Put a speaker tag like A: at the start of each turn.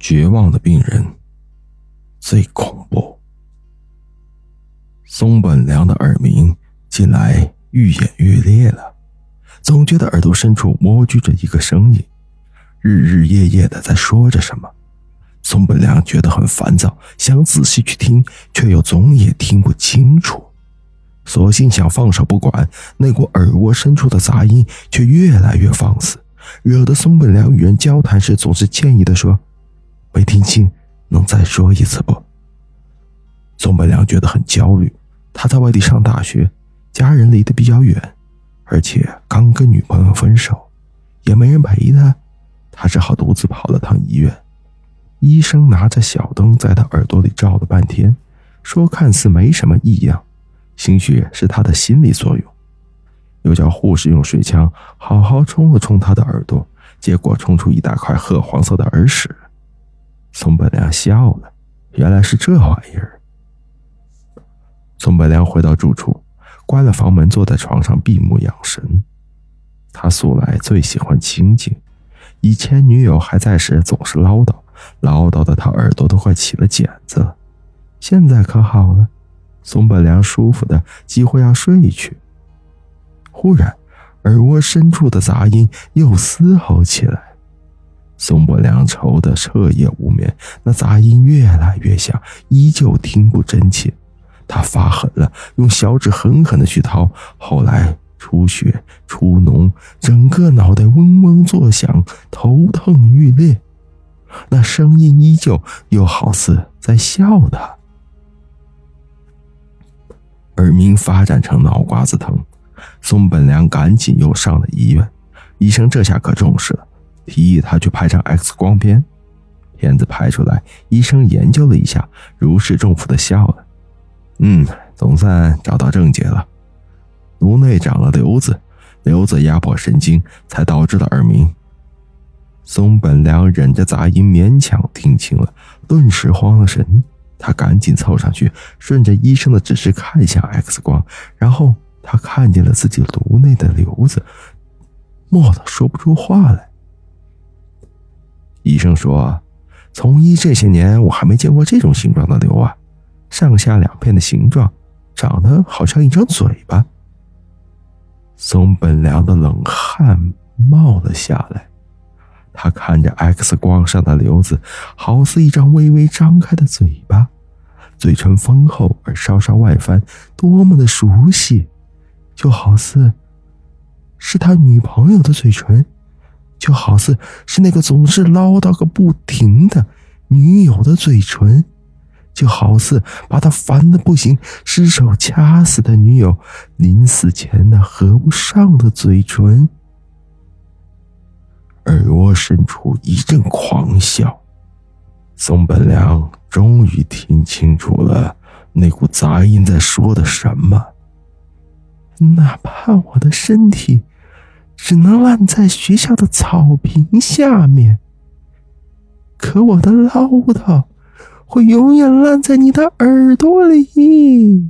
A: 绝望的病人最恐怖。松本良的耳鸣近来愈演愈烈了，总觉得耳朵深处蜗居着一个声音，日日夜夜的在说着什么。松本良觉得很烦躁，想仔细去听，却又总也听不清楚，索性想放手不管，那股耳蜗深处的杂音却越来越放肆，惹得松本良与人交谈时总是歉意的说。没听清，能再说一次不？宋本良觉得很焦虑。他在外地上大学，家人离得比较远，而且刚跟女朋友分手，也没人陪他，他只好独自跑了趟医院。医生拿着小灯在他耳朵里照了半天，说看似没什么异样，兴许是他的心理作用。又叫护士用水枪好好冲了冲他的耳朵，结果冲出一大块褐黄色的耳屎。宋本良笑了，原来是这玩意儿。宋本良回到住处，关了房门，坐在床上闭目养神。他素来最喜欢清静，以前女友还在时总是唠叨，唠叨的他耳朵都快起了茧子了。现在可好了，宋本良舒服的几乎要睡去。忽然，耳蜗深处的杂音又嘶吼起来。宋伯良愁得彻夜无眠，那杂音越来越响，依旧听不真切。他发狠了，用小指狠狠的去掏，后来出血出脓，整个脑袋嗡嗡作响，头疼欲裂。那声音依旧，又好似在笑他。耳鸣发展成脑瓜子疼，宋本良赶紧又上了医院，医生这下可重视了。提议他去拍张 X 光片，片子拍出来，医生研究了一下，如释重负的笑了。嗯，总算找到症结了，颅内长了瘤子，瘤子压迫神经，才导致了耳鸣。松本良忍着杂音勉强听清了，顿时慌了神。他赶紧凑上去，顺着医生的指示看向 X 光，然后他看见了自己颅内的瘤子，蓦地说不出话来。医生说：“从医这些年，我还没见过这种形状的瘤啊，上下两片的形状，长得好像一张嘴巴。”松本良的冷汗冒了下来，他看着 X 光上的瘤子，好似一张微微张开的嘴巴，嘴唇丰厚而稍稍外翻，多么的熟悉，就好似是他女朋友的嘴唇。就好似是那个总是唠叨个不停的女友的嘴唇，就好似把他烦的不行、失手掐死的女友临死前那合不上的嘴唇。耳蜗深处一阵狂笑，宋本良终于听清楚了那股杂音在说的什么。哪怕我的身体。只能烂在学校的草坪下面，可我的唠叨会永远烂在你的耳朵里。